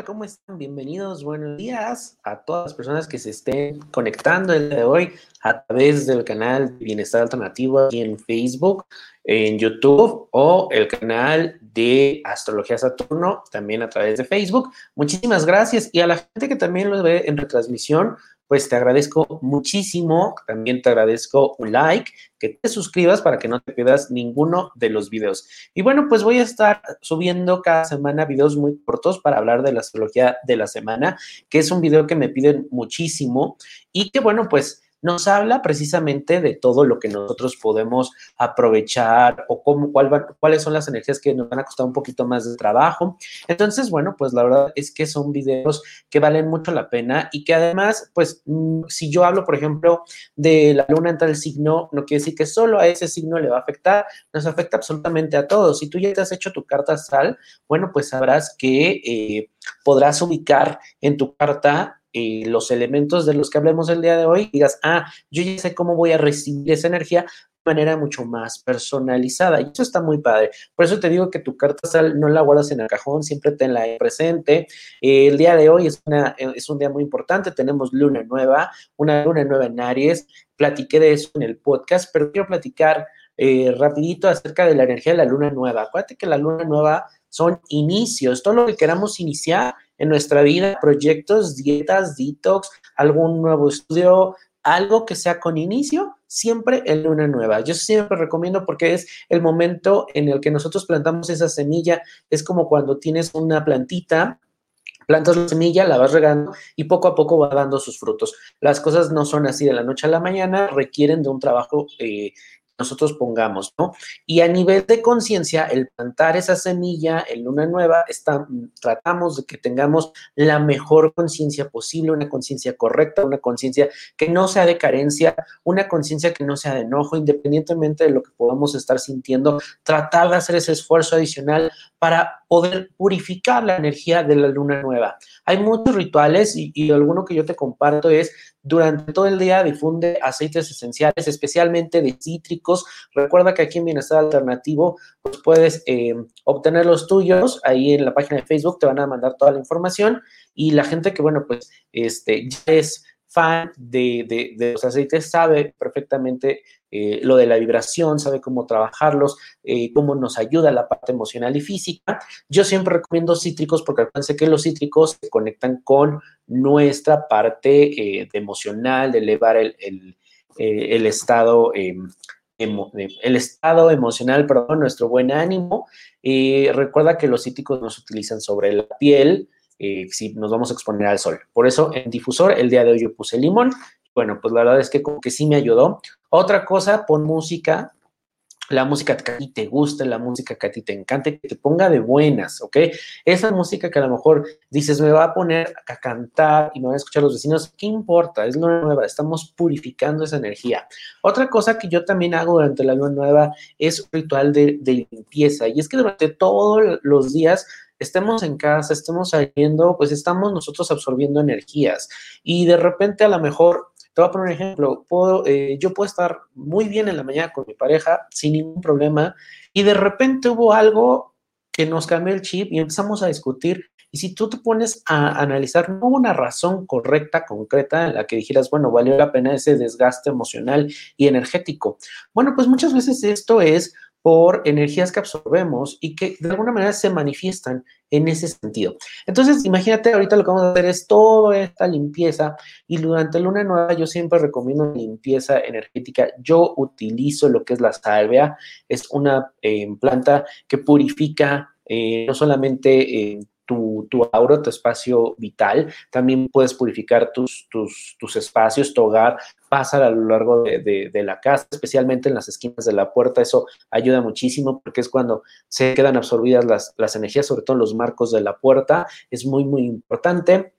¿Cómo están? Bienvenidos, buenos días a todas las personas que se estén conectando el día de hoy a través del canal Bienestar Alternativo aquí en Facebook, en YouTube o el canal de Astrología Saturno también a través de Facebook. Muchísimas gracias y a la gente que también lo ve en retransmisión, pues te agradezco muchísimo. También te agradezco un like, que te suscribas para que no te pierdas ninguno de los videos. Y bueno, pues voy a estar subiendo cada semana videos muy cortos para hablar de la astrología de la semana, que es un video que me piden muchísimo y que bueno, pues nos habla precisamente de todo lo que nosotros podemos aprovechar o cómo, cuáles son las energías que nos van a costar un poquito más de trabajo. Entonces, bueno, pues la verdad es que son videos que valen mucho la pena y que además, pues si yo hablo, por ejemplo, de la luna en tal signo, no quiere decir que solo a ese signo le va a afectar, nos afecta absolutamente a todos. Si tú ya te has hecho tu carta astral, bueno, pues sabrás que eh, podrás ubicar en tu carta eh, los elementos de los que hablemos el día de hoy, digas, ah, yo ya sé cómo voy a recibir esa energía de manera mucho más personalizada. Y eso está muy padre. Por eso te digo que tu carta astral no la guardas en el cajón, siempre tenla presente. Eh, el día de hoy es, una, es un día muy importante, tenemos luna nueva, una luna nueva en Aries. Platiqué de eso en el podcast, pero quiero platicar eh, rapidito acerca de la energía de la luna nueva. Acuérdate que la luna nueva son inicios, todo lo que queramos iniciar en nuestra vida, proyectos, dietas, detox, algún nuevo estudio, algo que sea con inicio, siempre en luna nueva. Yo siempre recomiendo porque es el momento en el que nosotros plantamos esa semilla. Es como cuando tienes una plantita, plantas la semilla, la vas regando y poco a poco va dando sus frutos. Las cosas no son así de la noche a la mañana, requieren de un trabajo eh, nosotros pongamos, ¿no? Y a nivel de conciencia, el plantar esa semilla en luna nueva, está, tratamos de que tengamos la mejor conciencia posible, una conciencia correcta, una conciencia que no sea de carencia, una conciencia que no sea de enojo, independientemente de lo que podamos estar sintiendo, tratar de hacer ese esfuerzo adicional para poder purificar la energía de la luna nueva. Hay muchos rituales y, y alguno que yo te comparto es durante todo el día difunde aceites esenciales, especialmente de cítricos. Recuerda que aquí en Bienestar Alternativo pues puedes eh, obtener los tuyos. Ahí en la página de Facebook te van a mandar toda la información. Y la gente que, bueno, pues este, ya es fan de, los aceites sabe perfectamente eh, lo de la vibración, sabe cómo trabajarlos, eh, cómo nos ayuda la parte emocional y física. Yo siempre recomiendo cítricos porque acuérdense que los cítricos se conectan con nuestra parte eh, emocional, de elevar el, el estado em, el estado emocional, perdón, nuestro buen ánimo. recuerda que los cítricos no se utilizan sobre la piel, eh, si nos vamos a exponer al sol. Por eso en difusor el día de hoy yo puse limón. Bueno, pues la verdad es que como que sí me ayudó. Otra cosa, pon música, la música que a ti te guste, la música que a ti te encante, que te ponga de buenas, ¿ok? Esa música que a lo mejor dices, me va a poner a cantar y me van a escuchar los vecinos, ¿qué importa? Es luna nueva, estamos purificando esa energía. Otra cosa que yo también hago durante la luna nueva es un ritual de, de limpieza y es que durante todos los días estemos en casa, estemos saliendo, pues estamos nosotros absorbiendo energías y de repente a lo mejor, te voy a poner un ejemplo, eh, yo puedo estar muy bien en la mañana con mi pareja sin ningún problema y de repente hubo algo que nos cambió el chip y empezamos a discutir. Y si tú te pones a analizar, no una razón correcta, concreta, en la que dijeras, bueno, valió la pena ese desgaste emocional y energético. Bueno, pues muchas veces esto es por energías que absorbemos y que de alguna manera se manifiestan en ese sentido. Entonces, imagínate, ahorita lo que vamos a hacer es toda esta limpieza y durante luna nueva yo siempre recomiendo limpieza energética. Yo utilizo lo que es la salvia, es una eh, planta que purifica eh, no solamente eh, tu, tu, aura, tu espacio vital. También puedes purificar tus, tus, tus espacios, tu hogar, pasa a lo largo de, la casa, especialmente en las esquinas de la puerta. Eso ayuda muchísimo porque es cuando se quedan absorbidas las, las energías, sobre todo en los marcos de la puerta. Es muy, muy importante.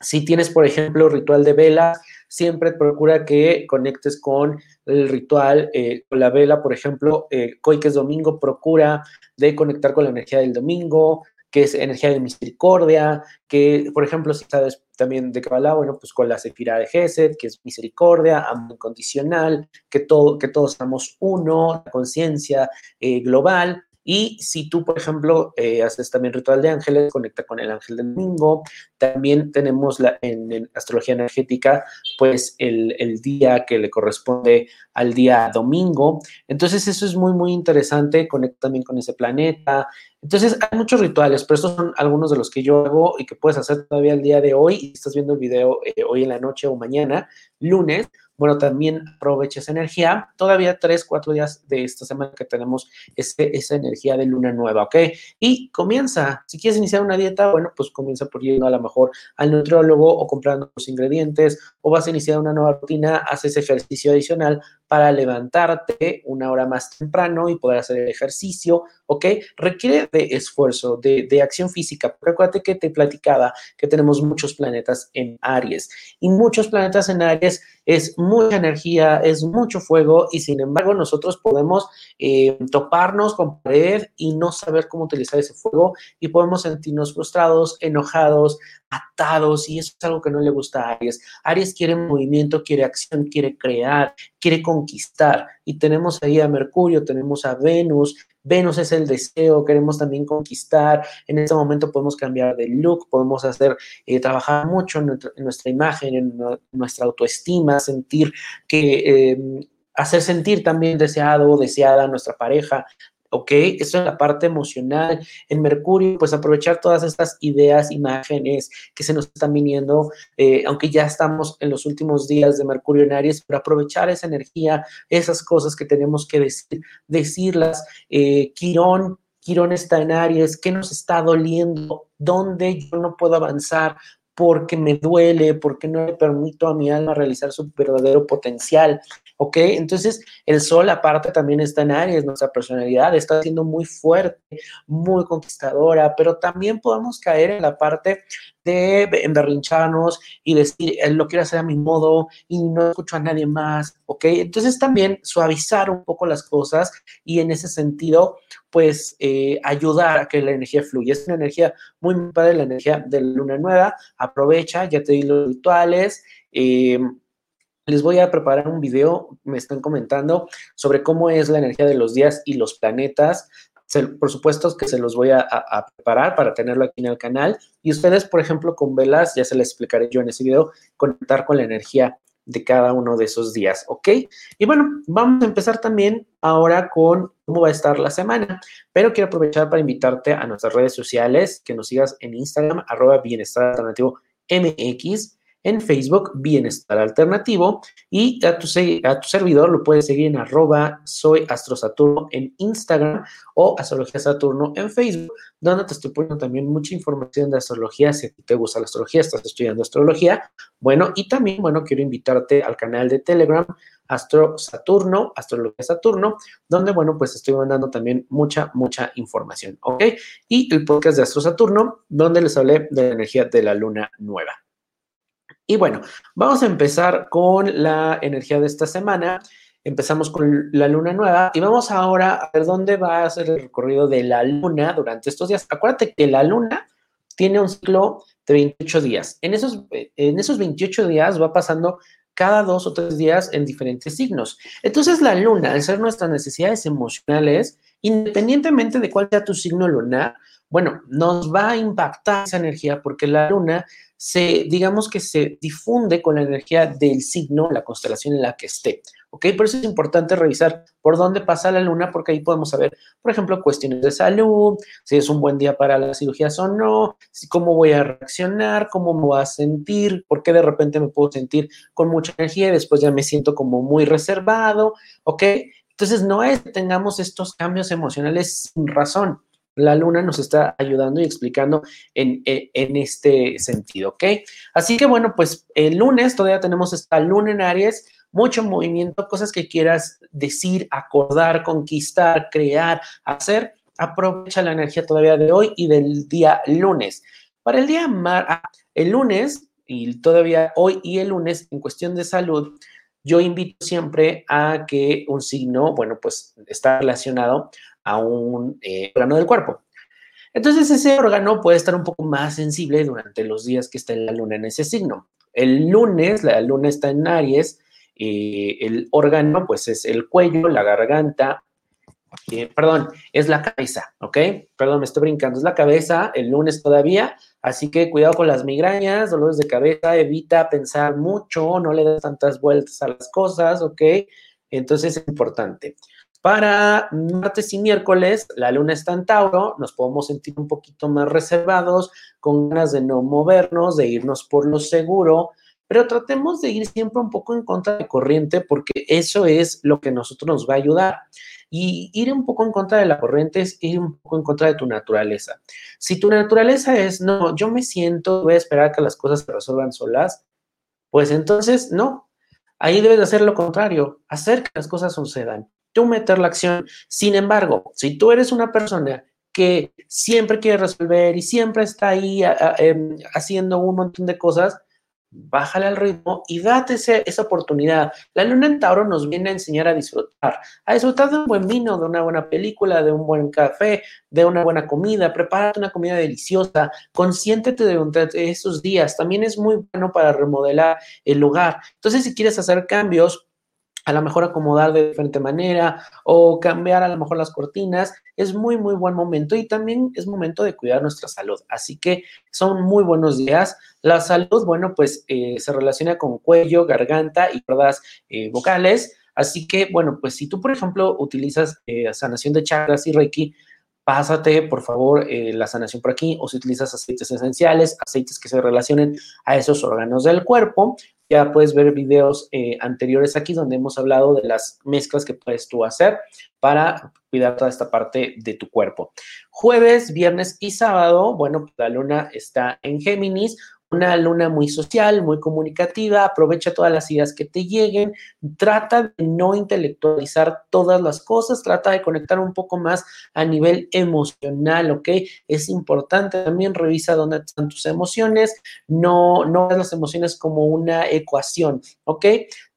Si tienes, por ejemplo, ritual de vela, siempre procura que conectes con el ritual, eh, con la vela, por ejemplo, eh, hoy que es domingo, procura de conectar con la energía del domingo, que es energía de misericordia, que, por ejemplo, si sabes también de Kabbalah, bueno, pues con la Sefira de Gesed, que es misericordia, amor incondicional, que, todo, que todos somos uno, la conciencia eh, global, Y si tú, por ejemplo, eh, haces también ritual de ángeles, conecta con el ángel del domingo. También tenemos la, en, astrología energética, pues el, día que le corresponde al día domingo. Entonces, eso es muy, muy interesante. Conecta también con ese planeta. Entonces, hay muchos rituales, pero estos son algunos de los que yo hago y que puedes hacer todavía el día de hoy. Y estás viendo el video eh, hoy en la noche o mañana, lunes, bueno, también aprovecha esa energía. Todavía tres, cuatro días de esta semana que tenemos ese, esa energía de luna nueva, ¿ok? Y comienza. Si quieres iniciar una dieta, bueno, pues comienza por yendo a lo mejor al nutriólogo o comprando los ingredientes o vas a iniciar una nueva rutina, haces ejercicio adicional para levantarte una hora más temprano y poder hacer el ejercicio, ¿ok? Requiere de esfuerzo, de, de acción física. Recuerda que te platicaba que tenemos muchos planetas en Aries y muchos planetas en Aries es mucha energía, es mucho fuego y sin embargo nosotros podemos eh, toparnos con pared y no saber cómo utilizar ese fuego y podemos sentirnos frustrados, enojados, atados y eso es algo que no le gusta a Aries. Aries quiere movimiento, quiere acción, quiere crear, quiere conquistar y tenemos ahí a Mercurio, tenemos a Venus, Venus es el deseo, queremos también conquistar. En este momento podemos cambiar de look, podemos hacer, eh, trabajar mucho en nuestra, imagen, en, nuestra autoestima, sentir que, em, hacer sentir también deseado o deseada a nuestra pareja, ¿ok? Esto es la parte emocional. En Mercurio, pues aprovechar todas estas ideas, imágenes que se nos están viniendo, eh, aunque ya estamos en los últimos días de Mercurio en Aries, pero aprovechar esa energía, esas cosas que tenemos que decir, decirlas. Eh, Quirón, Quirón está en Aries, ¿qué nos está doliendo? ¿Dónde yo no puedo avanzar? porque me duele, porque no le permito a mi alma realizar su verdadero potencial, ¿ok? Entonces, el sol aparte también está en Aries, nuestra personalidad está siendo muy fuerte, muy conquistadora, pero también podemos caer en la parte de emberrincharnos y decir, lo quiero hacer a mi modo y no escucho a nadie más, ¿ok? Entonces también suavizar un poco las cosas y en ese sentido, pues eh, ayudar a que la energía fluya. Es una energía muy, padre, la energía de luna nueva, aprovecha, ya te di los rituales. Eh, les voy a preparar un video, me están comentando, sobre cómo es la energía de los días y los planetas por supuesto que se los voy a, preparar para tenerlo aquí en el canal. Y ustedes, por ejemplo, con velas, ya se les explicaré yo en ese video, conectar con la energía de cada uno de esos días, ¿ok? Y bueno, vamos a empezar también ahora con cómo va a estar la semana, pero quiero aprovechar para invitarte a nuestras redes sociales, que nos sigas en Instagram, arroba bienestar alternativo MX, en Facebook, Bienestar Alternativo, y a tu, a tu servidor lo puedes seguir en arroba soy Saturno en Instagram o Astrología Saturno en Facebook, donde te estoy poniendo también mucha información de astrología, si te gusta la astrología, estás estudiando astrología, bueno, y también, bueno, quiero invitarte al canal de Telegram, Astro Saturno, Astrología Saturno, donde, bueno, pues estoy mandando también mucha, mucha información, ¿ok? Y el podcast de Astro Saturno, donde les hablé de la energía de la luna nueva. Y bueno, vamos a empezar con la energía de esta semana. Empezamos con la luna nueva y vamos ahora a ver dónde va a ser el recorrido de la luna durante estos días. Acuérdate que la luna tiene un ciclo de 28 días. En esos, en esos 28 días va pasando cada dos o tres días en diferentes signos. Entonces la luna, al ser nuestras necesidades emocionales, independientemente de cuál sea tu signo lunar, bueno, nos va a impactar esa energía porque la luna se, digamos que se difunde con la energía del signo, la constelación en la que esté. ¿Ok? Por eso es importante revisar por dónde pasa la luna, porque ahí podemos saber, por ejemplo, cuestiones de salud, si es un buen día para las cirugías o no, cómo voy a reaccionar, cómo me voy a sentir, por qué de repente me puedo sentir con mucha energía y después ya me siento como muy reservado. ¿Ok? Entonces, no es que tengamos estos cambios emocionales sin razón la luna nos está ayudando y explicando en, este sentido, ¿ok? Así que bueno, pues el lunes todavía tenemos esta luna en Aries, mucho movimiento, cosas que quieras decir, acordar, conquistar, crear, hacer. Aprovecha la energía todavía de hoy y del día lunes. Para el día mar, ah, el lunes y todavía hoy y el lunes en cuestión de salud, yo invito siempre a que un signo, bueno, pues está relacionado a un eh, órgano del cuerpo. Entonces ese órgano puede estar un poco más sensible durante los días que está la luna en ese signo. El lunes, la luna está en Aries, eh, el órgano pues es el cuello, la garganta, perdón, es la cabeza, ¿ok? Perdón, me estoy brincando, es la cabeza el lunes todavía, así que cuidado con las migrañas, dolores de cabeza, evita pensar mucho, no le des tantas vueltas a las cosas, ¿ok? Entonces es importante. Para martes y miércoles, la luna está en Tauro, nos podemos sentir un poquito más reservados, con ganas de no movernos, de irnos por lo seguro, pero tratemos de ir siempre un poco en contra de corriente porque eso es lo que a nosotros nos va a ayudar. Y ir un poco en contra de la corriente es ir un poco en contra de tu naturaleza. Si tu naturaleza es, no, yo me siento, voy a esperar que las cosas se resuelvan solas, pues entonces no. Ahí debes de hacer lo contrario, hacer que las cosas sucedan, tú meter la acción. Sin embargo, si tú eres una persona que siempre quiere resolver y siempre está ahí em, haciendo un montón de cosas, bájale al ritmo y date esa oportunidad. La luna en Tauro nos viene a enseñar a disfrutar, a disfrutar de un buen vino, de una buena película, de un buen café, de una buena comida, prepárate una comida deliciosa, consiéntete durante esos días. También es muy bueno para remodelar el lugar. Entonces, si quieres hacer cambios, a lo mejor acomodar de diferente manera o cambiar a lo mejor las cortinas, es muy, muy buen momento y también es momento de cuidar nuestra salud. Así que son muy buenos días. La salud, bueno, pues eh, se relaciona con cuello, garganta y cuerdas eh, vocales. Así que, bueno, pues si tú, por ejemplo, utilizas eh, sanación de chakras y reiki, pásate, por favor, la sanación por aquí, o si utilizas aceites esenciales, aceites que se relacionen a esos órganos del cuerpo, ya puedes ver videos eh, anteriores aquí donde hemos hablado de las mezclas que puedes tú hacer para cuidar toda esta parte de tu cuerpo. Jueves, viernes y sábado, bueno, la luna está en Géminis, una luna muy social, muy comunicativa, aprovecha todas las ideas que te lleguen, trata de no intelectualizar todas las cosas, trata de conectar un poco más a nivel emocional, ¿ok? Es importante también revisa dónde están tus emociones, no, no las emociones como una ecuación, ¿ok?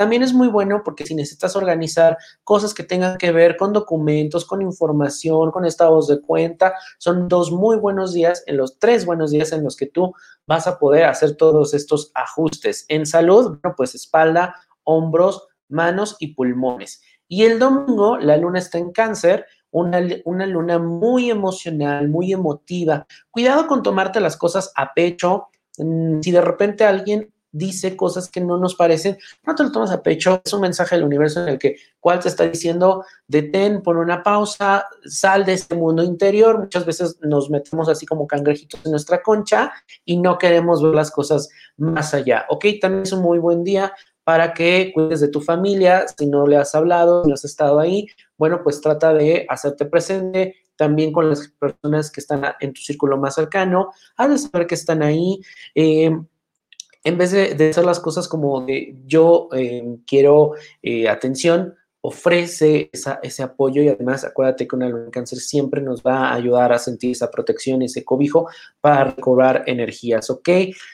También es muy bueno porque si necesitas organizar cosas que tengan que ver con documentos, con información, con estados de cuenta, son dos muy buenos días, en los tres buenos días en los que tú vas a poder hacer todos estos ajustes. En salud, bueno, pues espalda, hombros, manos y pulmones. Y el domingo, la luna está en cáncer, una, una, luna muy emocional, muy emotiva. Cuidado con tomarte las cosas a pecho. Mm, si de repente alguien dice cosas que no nos parecen, no te lo tomas a pecho, es un mensaje del universo en el que cual te está diciendo, detén, pon una pausa, sal de este mundo interior, muchas veces nos metemos así como cangrejitos en nuestra concha y no queremos ver las cosas más allá, ¿ok? También es un muy buen día para que cuides de tu familia, si no le has hablado, si no has estado ahí, bueno, pues trata de hacerte presente, también con las personas que están en tu círculo más cercano, haz de saber que están ahí, eh, en vez de, hacer las cosas como de yo eh, quiero eh, atención, ofrece ese apoyo y además acuérdate que un cáncer siempre nos va a ayudar a sentir esa protección, ese cobijo para recobrar energías, ¿ok?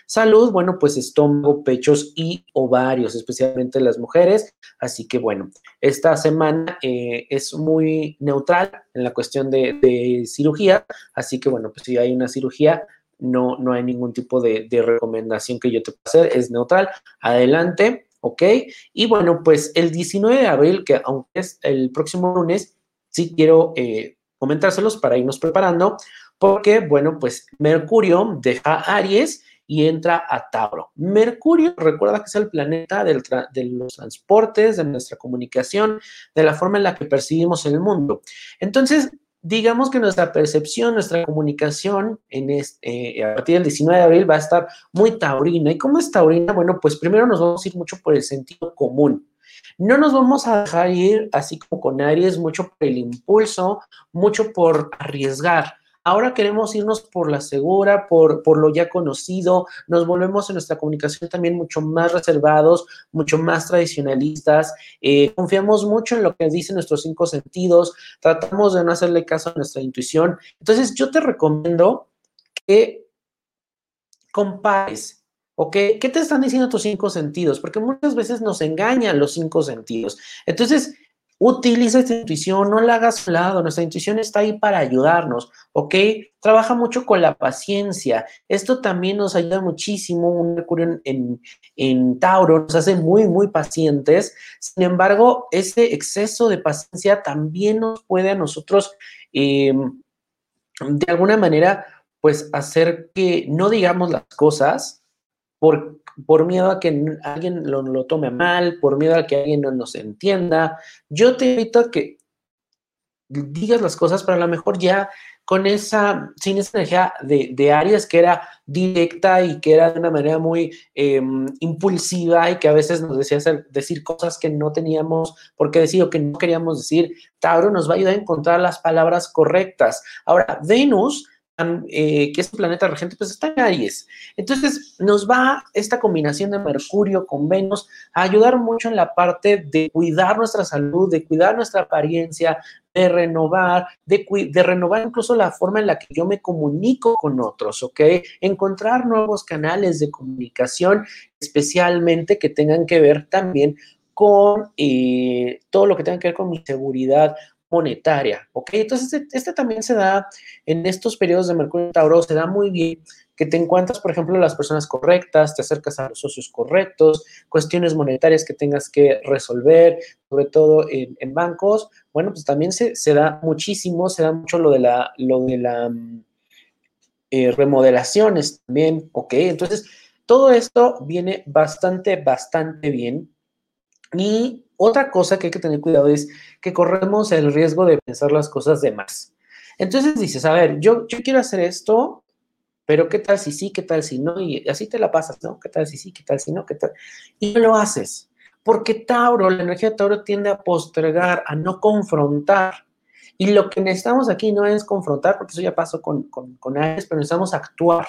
Salud, bueno, pues estómago, pechos y ovarios, especialmente las mujeres. Así que bueno, esta semana eh, es muy neutral en la cuestión de, de cirugía, así que bueno, pues si hay una cirugía, no, no hay ningún tipo de, recomendación que yo te pueda hacer, es neutral. Adelante, ¿ok? Y bueno, pues el 19 de abril, que aunque es el próximo lunes, sí quiero eh, comentárselos para irnos preparando, porque, bueno, pues Mercurio deja Aries y entra a Tauro. Mercurio, recuerda que es el planeta de los transportes, de nuestra comunicación, de la forma en la que percibimos el mundo. Entonces, digamos que nuestra percepción, nuestra comunicación en este, a partir del 19 de abril va a estar muy taurina. ¿Y cómo es taurina? Bueno, pues primero nos vamos a ir mucho por el sentido común. No nos vamos a dejar ir así como con Aries, mucho por el impulso, mucho por arriesgar. Ahora queremos irnos por la segura, por, por lo ya conocido, nos volvemos en nuestra comunicación también mucho más reservados, mucho más tradicionalistas, eh, confiamos mucho en lo que dicen nuestros cinco sentidos, tratamos de no hacerle caso a nuestra intuición. Entonces yo te recomiendo que compares ¿Ok? ¿Qué te están diciendo tus cinco sentidos? Porque muchas veces nos engañan los cinco sentidos. Entonces, Utiliza esta intuición, no la hagas a lado, nuestra intuición está ahí para ayudarnos, ¿ok? Trabaja mucho con la paciencia. Esto también nos ayuda muchísimo. Un Mercurio en, en, Tauro nos hace muy, muy pacientes. Sin embargo, ese exceso de paciencia también nos puede a nosotros, em, de alguna manera, pues hacer que no digamos las cosas por por miedo a que alguien lo, tome mal, por miedo a que alguien no nos entienda. Yo te invito a que digas las cosas, pero a lo mejor ya con esa, sin esa energía de, de Aries que era directa y que era de una manera muy em, impulsiva y que a veces nos decía hacer, decir cosas que no teníamos por qué decir o que no queríamos decir, Tauro nos va a ayudar a encontrar las palabras correctas. Ahora, Venus eh, que es un planeta regente, pues está en Aries. Entonces, nos va esta combinación de Mercurio con Venus a ayudar mucho en la parte de cuidar nuestra salud, de cuidar nuestra apariencia, de renovar, de, renovar incluso la forma en la que yo me comunico con otros, ¿ok? Encontrar nuevos canales de comunicación, especialmente que tengan que ver también con eh, todo lo que tenga que ver con mi seguridad monetaria, ¿ok? Entonces, este, este, también se da en estos periodos de Mercurio Tauro, se da muy bien que te encuentras, por ejemplo, las personas correctas, te acercas a los socios correctos, cuestiones monetarias que tengas que resolver, sobre todo en, bancos, bueno, pues también se, da muchísimo, se da mucho lo de la, lo de la mm, eh, remodelaciones también, ¿ok? Entonces, todo esto viene bastante, bastante bien y otra cosa que hay que tener cuidado es que corremos el riesgo de pensar las cosas de más. Entonces dices, a ver, yo, yo quiero hacer esto, pero ¿qué tal si sí? ¿Qué tal si no? Y así te la pasas, ¿no? ¿Qué tal si sí? ¿Qué tal si no? ¿Qué tal? Y no lo haces. Porque Tauro, la energía de Tauro tiende a postergar, a no confrontar. Y lo que necesitamos aquí no es confrontar, porque eso ya pasó con, con, con Aries, pero necesitamos actuar.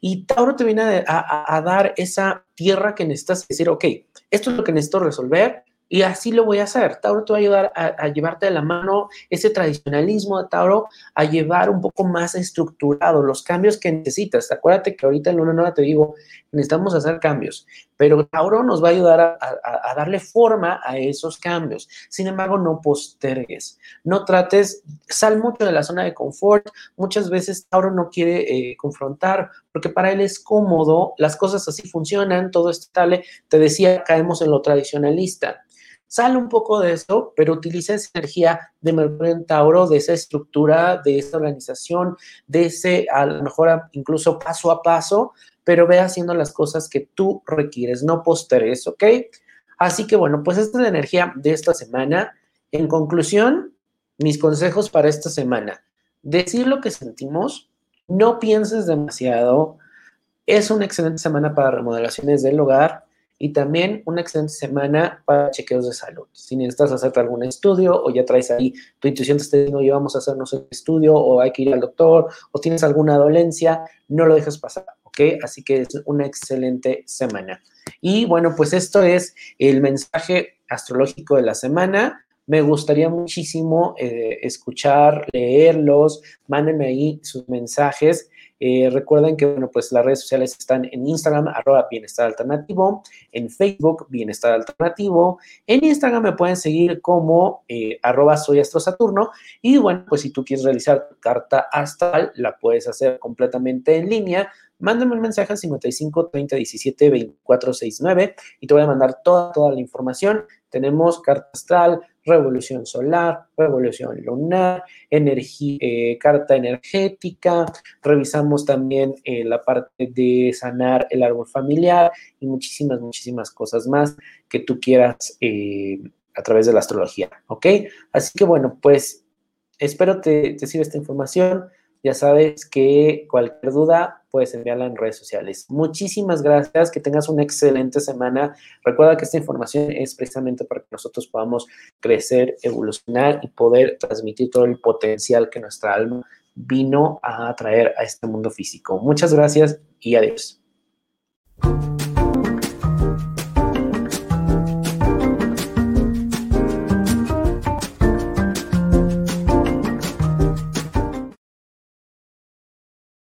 Y Tauro te viene a, a, dar esa tierra que necesitas decir, ok, esto es lo que necesito resolver, y así lo voy a hacer. Tauro te va a ayudar a, llevarte de la mano ese tradicionalismo de Tauro, a llevar un poco más estructurado los cambios que necesitas. Acuérdate que ahorita en Luna Nueva te digo, necesitamos hacer cambios, pero Tauro nos va a ayudar a, darle forma a esos cambios. Sin embargo, no postergues, no trates, sal mucho de la zona de confort. Muchas veces Tauro no quiere eh, confrontar porque para él es cómodo, las cosas así funcionan, todo es estable. Te decía, caemos en lo tradicionalista. Sale un poco de eso, pero utiliza esa energía de Mercurio en Tauro, de esa estructura, de esa organización, de ese, a lo mejor incluso paso a paso, pero ve haciendo las cosas que tú requieres, no posteres, ¿ok? Así que bueno, pues esta es la energía de esta semana. En conclusión, mis consejos para esta semana. Decir lo que sentimos, no pienses demasiado. Es una excelente semana para remodelaciones del hogar y también una excelente semana para chequeos de salud. Si necesitas hacerte algún estudio o ya traes ahí tu intuición te está diciendo, oye, vamos a hacernos un estudio o hay que ir al doctor o tienes alguna dolencia, no lo dejes pasar, ¿ok? Así que es una excelente semana. Y bueno, pues esto es el mensaje astrológico de la semana. Me gustaría muchísimo eh, escuchar, leerlos, mándenme ahí sus mensajes. Eh, recuerden que, bueno, pues las redes sociales están en Instagram, arroba bienestar en Facebook, bienestar alternativo, en Instagram me pueden seguir como eh, arroba soy astro saturno, y bueno, pues si tú quieres realizar carta astral, la puedes hacer completamente en línea, mándame un mensaje al 55 30 17 24 69 y te voy a mandar toda, toda la información. Tenemos carta astral, revolución solar, revolución lunar, energía, eh, carta energética, revisamos también eh, la parte de sanar el árbol familiar y muchísimas, muchísimas cosas más que tú quieras eh, a través de la astrología, ¿ok? Así que bueno, pues espero te, te sirva esta información. Ya sabes que cualquier duda puedes enviarla en redes sociales. Muchísimas gracias, que tengas una excelente semana. Recuerda que esta información es precisamente para que nosotros podamos crecer, evolucionar y poder transmitir todo el potencial que nuestra alma vino a traer a este mundo físico. Muchas gracias y adiós.